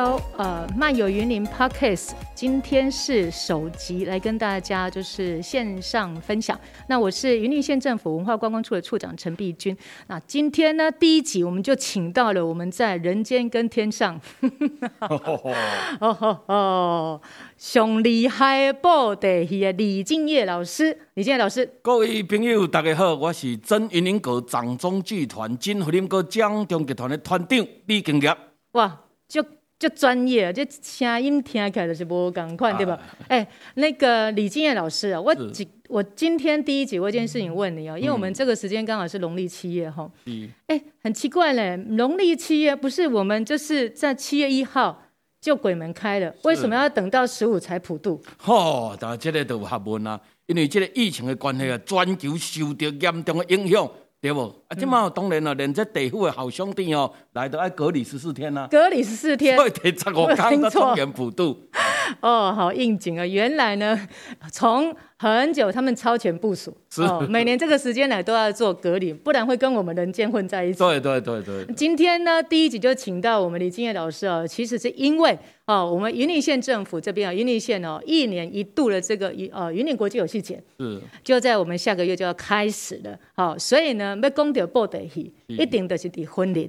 到呃漫游云林 Podcast，今天是首集，来跟大家就是线上分享。那我是云林县政府文化观光处的处长陈碧君。那今天呢，第一集我们就请到了我们在人间跟天上，哦哦哦，上厉害的布袋戏的李敬业老师，李敬业老师，各位朋友大家好，我是真云林阁掌中剧团真云林阁掌中剧团的团长李敬业。哇，就就专业，这声音听起来就是无共款，对吧？哎、那个李敬业老师啊，我今我今天第一集，我有一件事情问你哦、喔，因为我们这个时间刚好是农历七月哈。嗯。哎、欸，很奇怪嘞，农历七月不是我们就是在七月一号就鬼门开了，为什么要等到十五才普渡？哦，但这个都有学问啊，因为这个疫情的关系啊，全球受到严重的影响。对不？啊，这嘛当然了，连这地府的好兄弟哦，来都爱隔离十四天呐、啊。隔离十四天。对，第十五天的中元普渡。哦，好应景啊！原来呢，从很久他们超前部署，哦，每年这个时间来都要做隔离，不然会跟我们人间混在一起。对对对对。今天呢，第一集就请到我们李金业老师哦，其实是因为哦，我们云林县政府这边啊，云林县哦，一年一度的这个云呃云林国际游戏节，是就在我们下个月就要开始了。好，所以呢，要讲到布袋戏，一定都是伫婚林。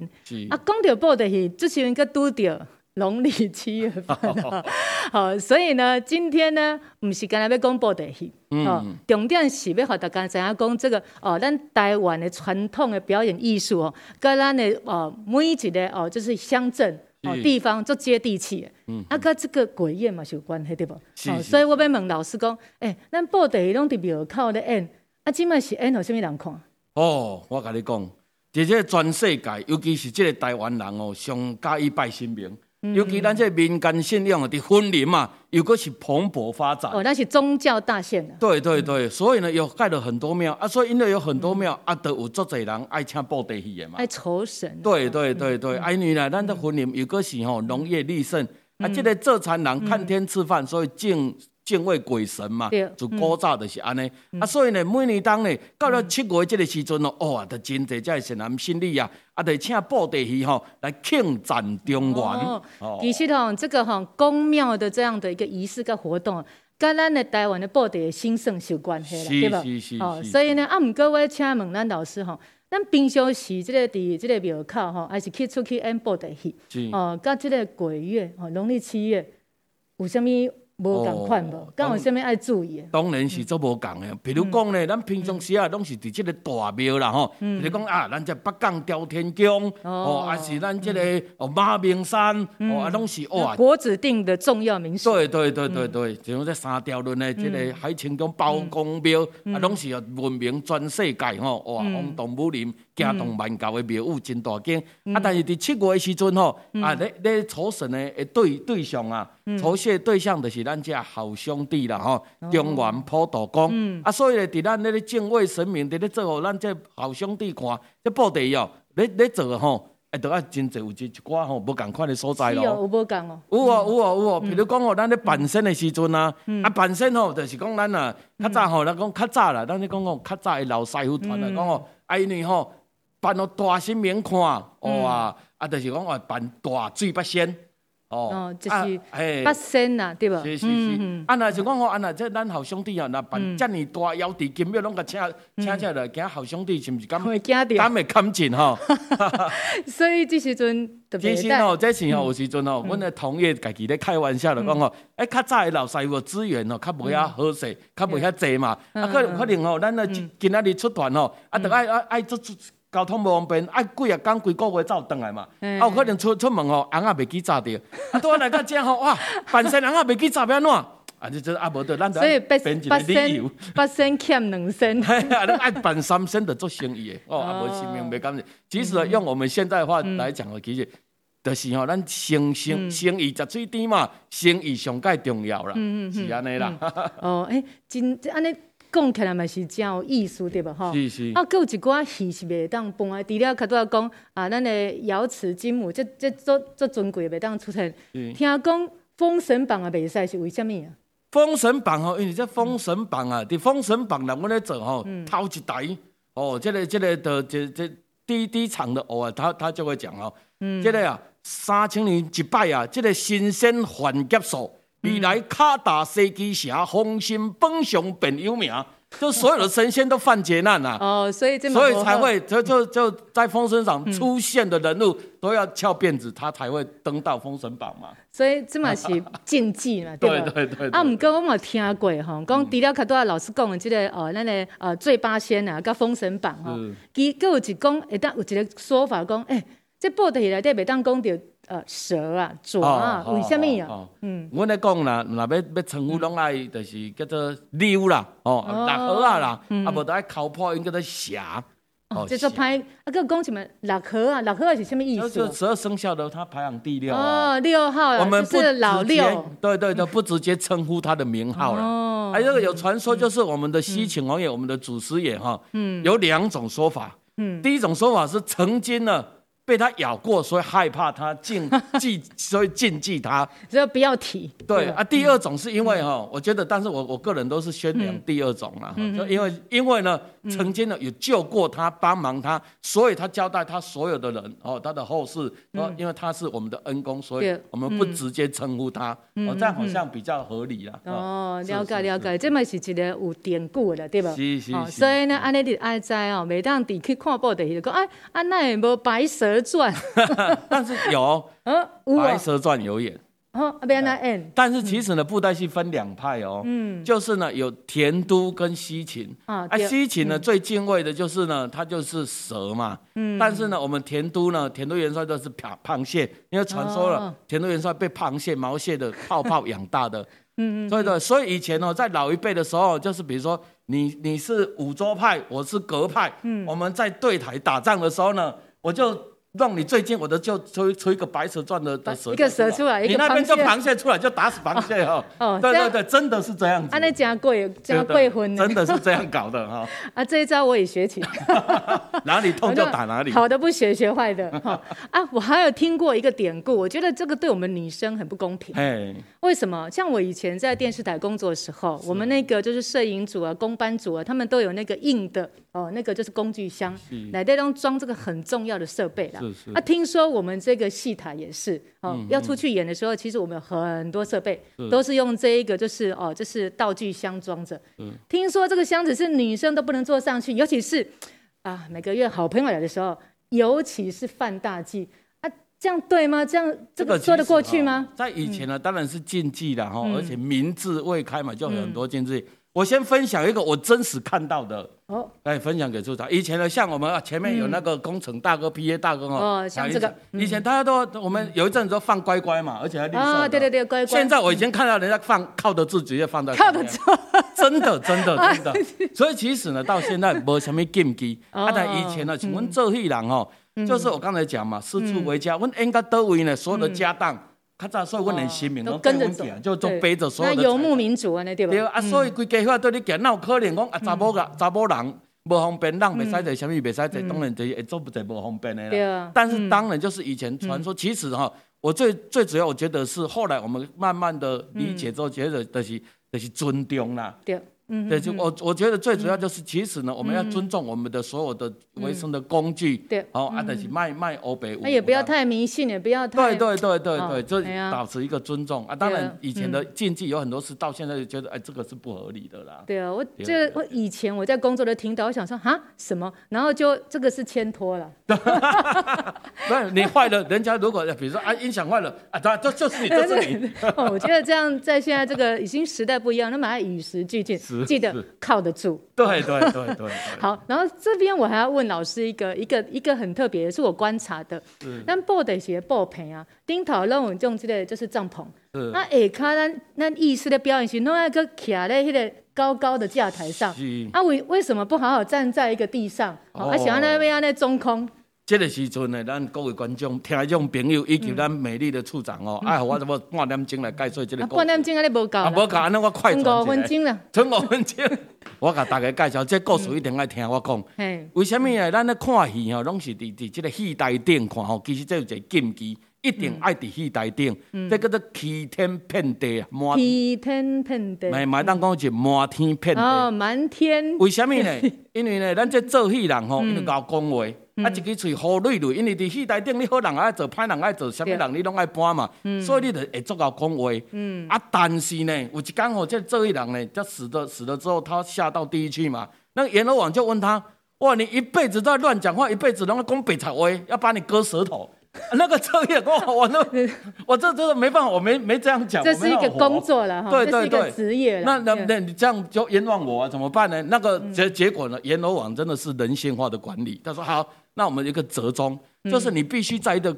啊，讲到布袋戏，就是应该拄到。农历七月份啊，好，所以呢，今天呢，不是刚才要讲布袋戏，哦，重点是要和大家知影讲这个哦，咱台湾的传统的表演艺术哦，跟咱的哦每一个哦，就是乡镇哦地方做接地气，嗯，啊，跟这个鬼宴嘛是有关系对不？哦，所以我要问老师讲，诶，咱布袋戏拢伫庙口咧演，啊，今麦是演互什么人看？哦，我跟你讲，在这全世界，尤其是这个台湾人哦，上加以拜神明。尤其咱这民间信仰的婚礼嘛，又个是蓬勃发展。哦，那是宗教大县的。对对对，所以呢，又盖了很多庙啊，所以因为有很多庙啊，都有足侪人爱请布袋戏的嘛。爱酬神。对对对对，爱女呢，咱的婚礼又个是吼农业立盛啊，这个做餐人看天吃饭，所以敬敬畏鬼神嘛，就古早就是安尼啊，所以呢，每年当呢到了七月这个时阵哦，哇，就真侪这善男信女啊。啊，就请布袋戏吼来庆赞中原。哦，其实吼，这个吼宫庙的这样的一个仪式跟活动，跟咱的台湾的布袋兴盛有关系啦，对吧？是是是。哦，所以呢，啊，唔过我请问咱老师吼，咱平常时这个伫这个庙口吼，还是去出去演布袋戏？是。哦，甲这个鬼月哦，农历七月有啥物？无共款无，敢有啥物爱注意？当然是做无共的。比如讲呢，咱平常时啊，拢是伫即个大庙啦吼。比如讲啊，咱这北港朝天宫，哦，还是咱即个哦马明山，哦啊，拢是哇。国指定的重要名所。对对对对对，就像这三条轮的即个海清宫包公庙，啊，拢是要闻名全世界吼，哇，轰动武林，惊动万教的庙宇真大间。啊，但是伫七月的时阵吼，啊，咧咧酬神的诶对对象啊，酬谢对象就是咱。咱家好兄弟啦，吼，中原普渡公，嗯、啊，所以咧，伫咱咧咧敬畏神明，伫咧做互咱这好兄弟看，这布袋哦，咧咧做吼，哎，都啊真侪有一一寡吼，无共款的所在咯。有无共哦？有哦，有哦，有哦。比如讲吼，咱咧办身的时阵啊，啊，办身吼，就是讲咱啊，较早吼，咱讲较早啦，咱咧讲讲较早的老师傅团来讲吼，啊，因为吼办哦大神明看，哇，啊，就是讲话办大水八仙。哦，就是八仙呐，对吧？是是是。啊，那就讲吼，啊，那这咱好兄弟啊，那办这么大妖地金庙，拢个请请起来，惊好兄弟是不是？敢会惊到？敢会看紧哈？所以这时阵特别。其实吼，这时候有时阵吼，阮的同业家己咧开玩笑的讲吼，哎，较早的老师傅资源吼，较无遐好势，较无遐济嘛。啊，可可能吼，咱呢今仔日出团吼，啊，得爱爱爱做。交通无方便，爱几啊工几个月才有转来嘛？啊，有可能出出门吼，红啊未记扎着。啊，拄仔来到遮吼，哇，办身红啊未记扎要安怎？啊，就这啊无得，咱得编一个理由。八仙欠两仙。哎呀，咱爱办三仙的做生意的，哦，啊无生命袂甘。其实用我们现代话来讲，其实就是吼，咱生生生意食水甜嘛，生意上界重要啦，是安尼啦。哦，哎，真安尼。讲起来嘛是真有意思对吧？吼，是是。啊，搁有一寡戏是袂当搬啊。除了较多讲啊，咱的瑶池金母，这这做做尊贵袂当出现。是听讲《封神榜》也，袂使是为虾物啊？《封神榜》吼，因为这《封神榜》啊，伫《封神榜》人阮咧做吼，头一台哦，即个即个的这这第一第一场的哦，他他就会讲哦，即个啊，三千年一摆啊，即个新鲜反劫数，未来卡达西基城，丰兴本上本有名。就所有的神仙都犯劫难呐，哦，所以这么所以才会 就就就在封神榜出现的人物都要翘辫子，他才会登到封神榜嘛。所以这嘛是禁忌嘛，对吧？对对对。啊，唔过我冇听过吼，讲除了较多老师讲的这个哦，那个呃醉八仙啊，跟封神榜哈，佮佮有一讲，会当有一个说法讲，哎，这布袋戏内底袂当讲到。呃，蛇啊，蛇啊，为什么啊？嗯，我咧讲啦，若要要称呼拢爱，就是叫做溜啦，哦，六合啊啦，啊无得爱考破，应该叫做侠。哦，这说排啊，个讲什么六合啊？六合是什么意思？就十二生肖的，它排行第六。哦，六号，我们不老六。对对对，不直接称呼他的名号了。哦，还有有传说，就是我们的西秦王爷，我们的祖师爷哈，嗯，有两种说法。嗯，第一种说法是曾经呢。被他咬过，所以害怕他禁忌，所以禁忌他，所以不要提。对啊，第二种是因为哈，我觉得，但是我我个人都是宣扬第二种啦，就因为因为呢，曾经呢有救过他，帮忙他，所以他交代他所有的人哦，他的后事，哦，因为他是我们的恩公，所以我们不直接称呼他，哦，这样好像比较合理啦。哦，了解了解，这嘛是一个有典故的，对吧？是是是。所以呢，安尼你爱知哦，每当地去看报的时候，讲哎，安奈无白蛇。传，但是有，嗯白蛇传有演，哦，不要那演。但是其实呢，布袋戏分两派哦，嗯，就是呢有田都跟西秦，啊，西秦呢最敬畏的就是呢，它就是蛇嘛，嗯，但是呢，我们田都呢，田都元帅都是螃螃蟹，因为传说了，田都元帅被螃蟹、毛蟹的泡泡养大的，嗯嗯，所以的，所以以前呢，在老一辈的时候，就是比如说你你是五洲派，我是格派，嗯，我们在对台打仗的时候呢，我就。让你最近我的就出出一个白蛇传的的蛇，一个蛇出来，你那边就螃蟹出来就打死螃蟹哦。哦，对对对，真的是这样子。啊，那加贵加贵婚，真的是这样搞的哈。啊，这一招我也学起来。哪里痛就打哪里。好的不学，学坏的哈。啊，我还有听过一个典故，我觉得这个对我们女生很不公平。哎，为什么？像我以前在电视台工作的时候，我们那个就是摄影组啊、工班组啊，他们都有那个硬的哦，那个就是工具箱，来这种装这个很重要的设备啦。是是。啊，听说我们这个戏台也是哦，要出去演的时候，其实我们有很多设备都是用这一个，就是哦，就是道具箱装着。听说这个箱子是女生都不能坐上去，尤其是啊，每个月好朋友来的时候，尤其是犯大忌啊，这样对吗？这样这个说得过去吗？在以前呢，当然是禁忌的哈，而且民智未开嘛，就有很多禁忌。我先分享一个我真实看到的，哦，来分享给处长。以前呢，像我们啊，前面有那个工程大哥、P A 大哥哦，像这个，以前大家都我们有一阵子都放乖乖嘛，而且还绿色。啊，对对对，乖乖。现在我已经看到人家放靠得住，直接放在靠得住，真的真的 真的。所以其实呢，到现在没什么禁忌。啊，但以前呢，请问这一人哦，就是我刚才讲嘛，四处为家，我应该都为呢所有的家当。较早所以阮连性命拢跟着走，就都背着所有的。那游牧民族啊，那对吧？对啊，所以规家伙对你讲，那有可能讲啊，查某个查某人无方便，人袂使坐，啥物袂使坐，当然就会做不在无方便的啦。对啊。但是当然就是以前传说，其实哈，我最最主要我觉得是后来我们慢慢的理解之后，觉得就是就是尊重啦。对。嗯，对，就我我觉得最主要就是，其实呢，我们要尊重我们的所有的维生的工具，对，哦，啊，就是卖卖欧北，那也不要太迷信，也不要太，对对对对对，就保持一个尊重。啊。当然，以前的禁忌有很多事，到现在就觉得，哎，这个是不合理的啦。对啊，我这我以前我在工作的听到，我想说啊什么，然后就这个是牵拖了。不是你坏了，人家如果比如说啊音响坏了啊，对，就就是你，就是你。我觉得这样在现在这个已经时代不一样，那么还与时俱进。记得靠得住，对对对对，对。好，然后这边我还要问老师一个一个一个很特别的，是我观察的。咱布袋鞋布棚啊，顶头拢有种这个就是帐篷。那下骹咱咱艺术的表演是弄在个徛在迄个高高的架台上。啊，为为什么不好好站在一个地上？啊，想要那边要那中空。这个时阵呢，咱各位观众、听众朋友以及咱美丽的处长哦，哎，我怎么半点钟来介绍这个？半点钟啊，你无够。啊，无够，那我快转。五分钟了。剩五分钟。我甲大家介绍，这故事一定爱听我讲。嘿。为什么呢？咱咧看戏吼，拢是伫伫这个戏台顶看吼，其实这有一个禁忌，一定爱伫戏台顶。嗯。这叫做欺天骗地啊，满。天骗地。买买当讲是满天骗地。哦，满天。为什么呢？因为呢，咱这做戏人吼，因为搞讲话。啊，一支嘴好累累，因为伫戏台顶，你好人爱做，歹人爱做，啥物人你拢爱搬嘛，所以你就会足够讲话。嗯，啊，但是呢，有一天吼，这这一人呢，就死的死了之后，他下到地狱去嘛。那个阎罗王就问他：哇，你一辈子都在乱讲话，一辈子拢在讲白贼话，要把你割舌头。那个彻夜我 我那我这真的没办法，我没没这样讲。这是一个工作了哈，对对对，职业。那那那你这样就冤枉我啊？怎么办呢？那个结结果呢？阎罗王真的是人性化的管理。他说好，那我们一个折中，就是你必须在一个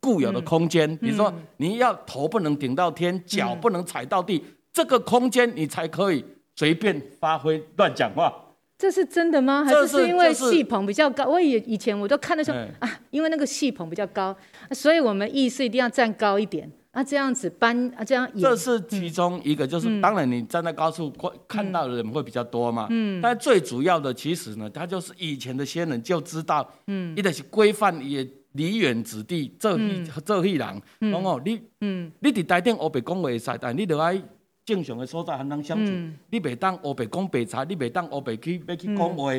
固有的空间，比如说你要头不能顶到天，脚不能踩到地，这个空间你才可以随便发挥乱讲话。这是真的吗？还是是因为戏棚比较高？我以以前我都看的时候啊，因为那个戏棚比较高，所以我们意识一定要站高一点啊，这样子搬啊，这样。这是其中一个，就是当然你站在高处会看到的人会比较多嘛。嗯。但最主要的其实呢，他就是以前的先人就知道，嗯，一定是规范也离远子弟这一这一人，然后你，嗯，你伫台顶黑白讲话会使，但你著爱。正常的所在很难相处，嗯、你袂当黑白讲白贼，你袂当黑白去要去讲话，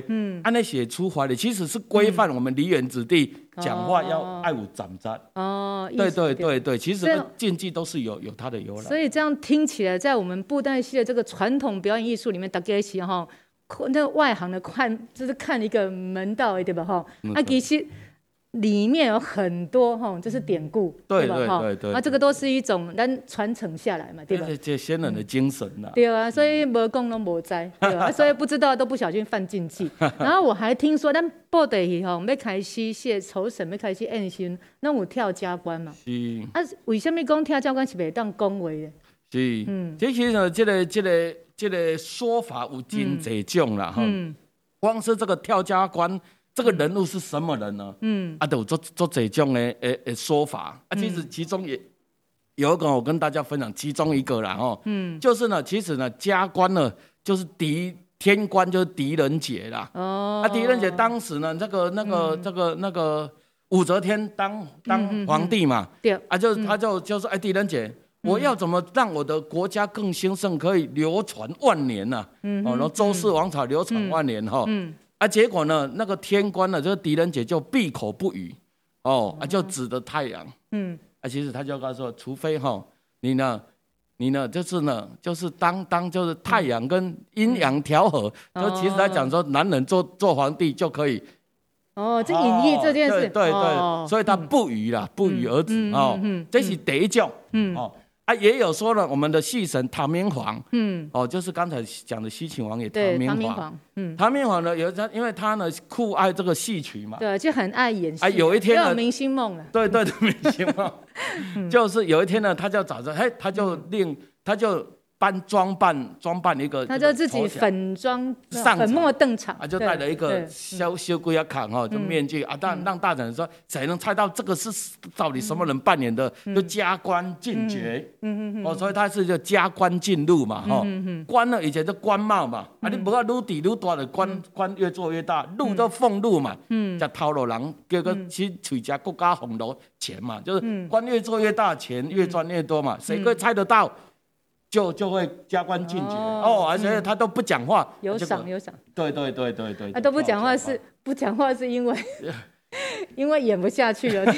安尼是会处罚的。其实是规范我们梨园子弟讲话要爱有斩斩。哦，对对对对，其实禁忌都是有有它的由来。所以这样听起来，在我们布袋戏的这个传统表演艺术里面，大家一起哈，那外行的看就是看一个门道，对吧？哈，啊，其实。里面有很多哈，就是典故，对吧？哈，啊，这个都是一种咱传承下来嘛，对吧？这先人的精神呐。对啊，所以无功都无灾，对吧？所以不知道都不小心犯禁忌。然后我还听说，咱布袋戏哈，要开始写酬神，要开始演戏，那有跳加官嘛？是。啊，为什么讲跳加官是袂当恭维的？是。嗯。其实呢，这个、这个、这个说法有真侪种啦，哈。嗯。光是这个跳加官。这个人物是什么人呢？嗯，啊，都做做这种的诶诶说法。啊，其实其中也有一个，我跟大家分享其中一个啦哦，嗯，就是呢，其实呢，加官呢就是狄天官，就是狄仁杰啦。哦，啊，狄仁杰当时呢，这个那个这个那个武则天当当皇帝嘛，对，啊，就他就就说，哎，狄仁杰，我要怎么让我的国家更兴盛，可以流传万年呢？嗯，哦，然后周氏王朝流传万年哈。嗯。啊，结果呢，那个天官呢，这个狄仁杰就闭口不语，哦，啊，就指着太阳，嗯，啊，其实他就告诉说，除非哈，你呢，你呢，就是呢，就是当当就是太阳跟阴阳调和，就其实他讲说，男人做做皇帝就可以，哦，这隐喻这件事，对对对，所以他不语啦，不语而止哦，这是第一种，嗯，哦。啊，也有说了，我们的戏神唐明皇，嗯，哦，就是刚才讲的西秦王也唐明皇，明皇嗯，唐明皇呢，有他，因为他呢酷爱这个戏曲嘛，对，就很爱演戏。啊，有一天呢，明星梦了，对对对，明星梦，就是有一天呢，他就找着，哎，他就令，他就。扮装扮装扮一个，他就自己粉妆粉墨登场。啊，就戴了一个小小龟啊卡哈，就面具。啊，但让大臣说谁能猜到这个是到底什么人扮演的，就加官进爵，嗯嗯嗯哦，所以他是就加官进禄嘛，哈，官呢以前就官帽嘛，啊，你不要禄底禄大的官官越做越大，禄就俸禄嘛，嗯，叫头路人叫个去取家国家红楼钱嘛，就是官越做越大，钱越赚越多嘛，谁可以猜得到？就就会加官进爵。哦，而且他都不讲话，有赏有赏。对对对对对，他都不讲话是不讲话是因为 因为演不下去了，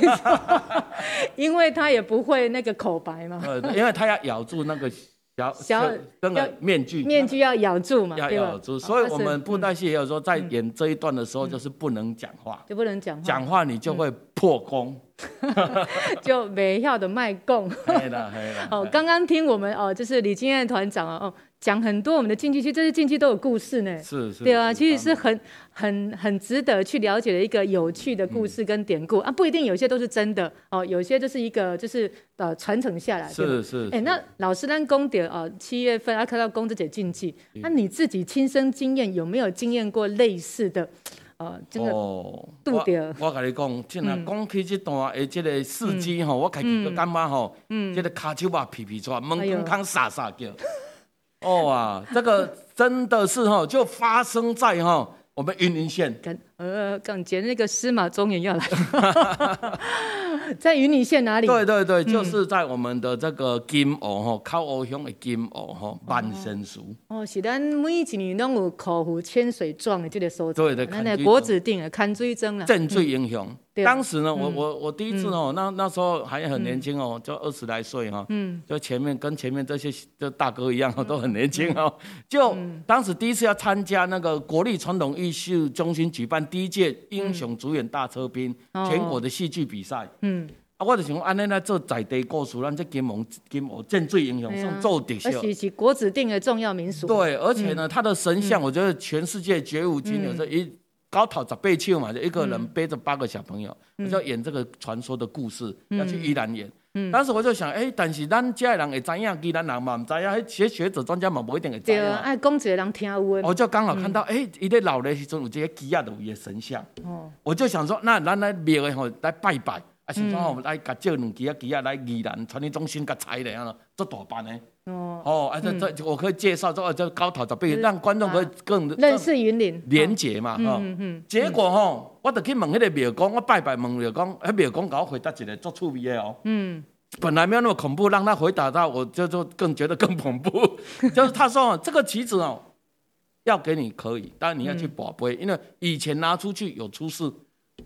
因为他也不会那个口白嘛，因为他要咬住那个。小那个面具，面具要咬住嘛，要咬住。所以我们布袋戏也有说，在演这一段的时候，就是不能讲话，就不能讲话，讲话你就会破功，就没要的卖功。对了，对了。哦，刚刚听我们哦，就是李金燕团长哦。讲很多我们的禁忌，其实这些禁忌都有故事呢。是是。对啊，其实是很很很值得去了解的一个有趣的故事跟典故、嗯、啊，不一定有些都是真的哦，有些就是一个就是呃传承下来。是是。哎，那老师咱公点哦，七月份啊，看到公这些禁忌，那你自己亲身经验有没有经验过类似的呃真的？哦，度点。我跟你讲，现在讲起这段的这个事迹吼，我开始就感觉吼，嗯，这个卡丘巴皮皮抓，门空空傻傻叫。哦啊，这个真的是哈，就发生在哈我们云林县。呃，港捷那个司马中也要来，在云林县哪里？对对对，就是在我们的这个金湖吼，靠湖乡的金湖吼，万生树。哦，是咱每一年拢有口湖千水状的这个所在。对对，那国子定的看水庄了。镇水英雄。当时呢，我我我第一次哦，那那时候还很年轻哦，就二十来岁哈，嗯，就前面跟前面这些就大哥一样，都很年轻哦。就当时第一次要参加那个国立传统艺术中心举办第一届英雄主演大车兵全国的戏剧比赛，嗯，啊，我就想安尼来做在地故事，咱这金门金门镇最英雄送做特色，而且国指定的重要民俗。对，而且呢，他的神像，我觉得全世界绝无仅有，这一。高头十八手嘛，就一个人背着八个小朋友，嗯、我就演这个传说的故事，嗯、要去宜兰演。嗯、当时我就想，哎、欸，但是咱家人会知影，宜兰人嘛唔知影，学学者专家嘛不一定会知影。爱讲一个人听。我就刚好看到，哎、嗯，伊咧老的时阵有这个鸡鸭的神像，哦、我就想说，那咱来庙的吼来拜拜。啊，是说我们来甲借两支啊，支啊来宜兰传艺中心甲采的啊，做大办的。哦哦，啊这这我可以介绍这，这高头十八，让观众可以更认识云林连结嘛，哈。嗯嗯。结果吼，我就去问迄个庙公，我拜拜问庙公，迄庙公给我回答一个足趣味的哦。嗯。本来没有那么恐怖，让他回答到，我就就更觉得更恐怖。就是他说，这个棋子哦，要给你可以，但你要去宝贝，因为以前拿出去有出事。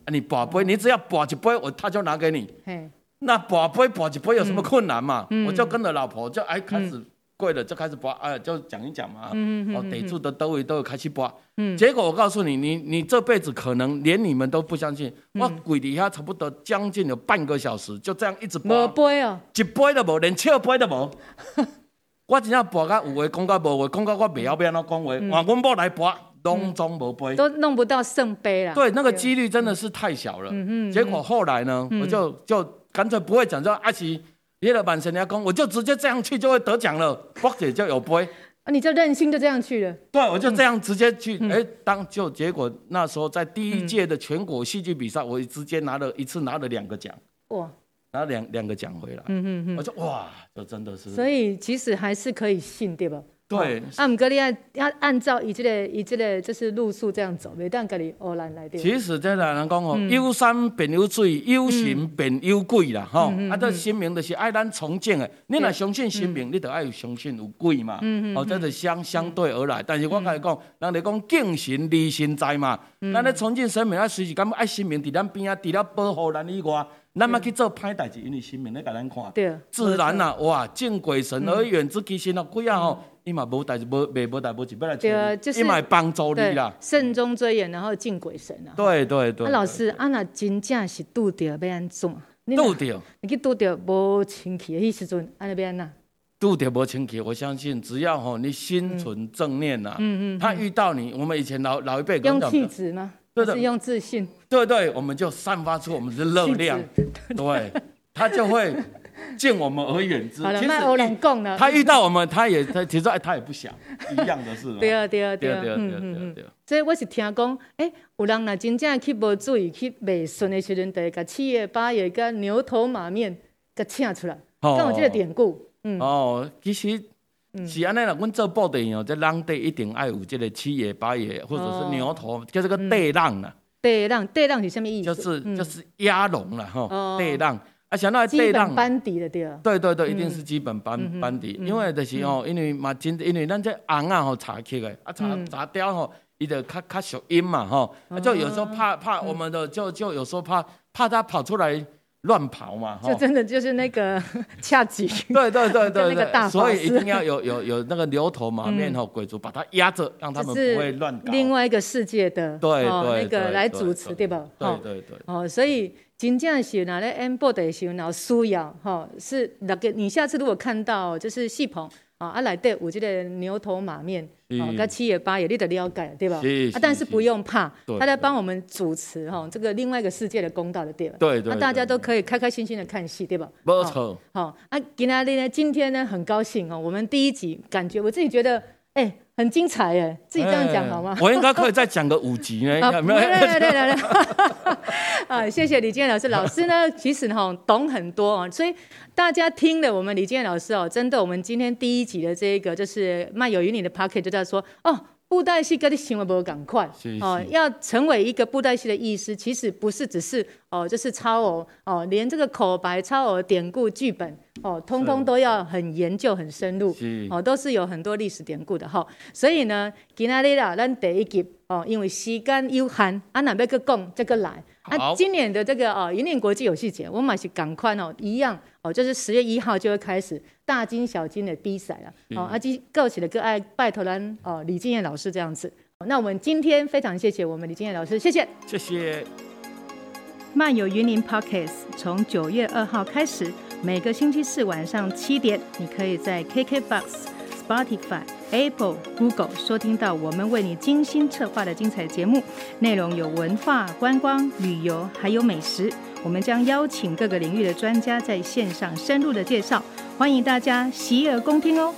你把杯，你只要把一杯，我他就拿给你。嘿那把杯把一杯有什么困难嘛？嗯、我就跟着老婆就哎开始跪了，就开始跋，哎就讲一讲嘛。嗯、哦，得住的都会都会开始跋。嗯、结果我告诉你，你你这辈子可能连你们都不相信，嗯、我跪底下差不多将近有半个小时，就这样一直跋。杯啊，一杯都无，连笑杯都无。我真正跋到有话讲到无话，讲到我袂晓要安怎讲话，换阮某来跋。东中无杯，都弄不到圣杯了。对，那个几率真的是太小了。嗯嗯。结果后来呢，我就就干脆不会讲，说阿奇，别的板神要公，我就直接这样去就会得奖了，或者就有杯。啊，你就任性就这样去了？对，我就这样直接去。哎，当就结果那时候在第一届的全国戏剧比赛，我直接拿了一次拿了两个奖。哇！拿两两个奖回来。嗯嗯嗯。我说哇，这真的是。所以其实还是可以信，对吧？对，啊，唔过你要要按照以这个以这个就是路数这样走，袂当家己偶然来对。其实这个人讲哦，有山便有水，有神便有鬼啦，吼。啊，这神明就是爱咱崇敬的。你若相信神明，你就爱有相信有鬼嘛。哦，这是相相对而来。但是我甲你讲，人哋讲敬神离神在嘛。咱咧崇敬神明，啊，随时感觉爱神明伫咱边啊，除了保护咱以外，咱嘛去做歹代志，因为神明咧甲咱看。对。自然啦，哇，敬鬼神而远之，其实哦，鬼啊吼。伊嘛无代志，无袂无代无志，本来找你，伊嘛会帮助你啦。慎终追远，然后敬鬼神啊。对对对。啊，老师，啊那真正是拄着要安怎？拄着。你去拄着无清气的迄时阵，安尼要安怎？拄着无清气，我相信只要吼你心存正念呐，嗯嗯，他遇到你，我们以前老老一辈用气质吗？对的，是用自信。对对，我们就散发出我们的热量，对，他就会。敬我们而远之。好了，那欧人讲了，他遇到我们，他也他其实哎，他也不想一样的事。对啊，对啊，对啊，对啊，对啊，对啊。所以我是听讲，哎，有人若真正去无注意去袂顺的时阵，就会甲七爷八爷甲牛头马面甲请出来。哦。有这个典故。嗯。哦，其实是安尼啦，阮做布袋戏哦，这人地一定爱有这个七爷八爷，或者是牛头，叫这个对浪啦。对浪，对浪是什么意思？就是就是压龙啦，哈，对浪。啊，想到对浪班底的对。对对对，一定是基本班班底，因为就是哦，因为嘛真，因为咱这红啊吼查起的，啊查查雕吼，伊就较较属音嘛吼，就有时候怕怕我们的，就就有时候怕怕他跑出来乱跑嘛，就真的就是那个 恰吉，对对对对对，所以一定要有有有那个牛头马面吼鬼族把他压着，让他们不会乱搞。另外一个世界的对对那个来主持对吧？对对对，哦，所以。真正是拿来演播的时候，然后需要哈是那个。你下次如果看到就是戏棚啊，啊来对，我觉得牛头马面哦，该七爷八爷你得了解对吧？啊，但是不用怕，他在帮我们主持哈这个另外一个世界的公道的对吧？对对。那大家都可以开开心心的看戏对吧？没错。好啊，今天呢，今天呢很高兴哦，我们第一集感觉我自己觉得哎。很精彩耶，自己这样讲好吗？我应该可以再讲个五集呢。有没有？对对对对啊，谢谢李建老师。老师呢，其实哈懂很多啊，所以大家听了我们李建老师哦，针对，我们今天第一集的这个就是漫有云林的 Podcast 就在说哦。布袋戏跟你想的不赶快哦，要成为一个布袋戏的意思，其实不是只是哦，就是超哦哦，连这个口白、超哦典故、剧本哦，通通都要很研究、很深入哦，都是有很多历史典故的哈、哦。所以呢，今仔日啦，咱第一集哦，因为时间有限，啊，那要去讲，再搁来。啊，今年的这个哦，云林国际游戏节，我们也是赶快哦，一样哦，就是十月一号就会开始大金小金的比赛了。哦，啊，今告起的个爱拜托咱哦，李敬业老师这样子。那我们今天非常谢谢我们李敬业老师，谢谢，谢谢。漫游云林 Podcast 从九月二号开始，每个星期四晚上七点，你可以在 KKBOX。Spotify、Apple、Google 收听到我们为你精心策划的精彩节目，内容有文化、观光、旅游，还有美食。我们将邀请各个领域的专家在线上深入的介绍，欢迎大家洗耳恭听哦。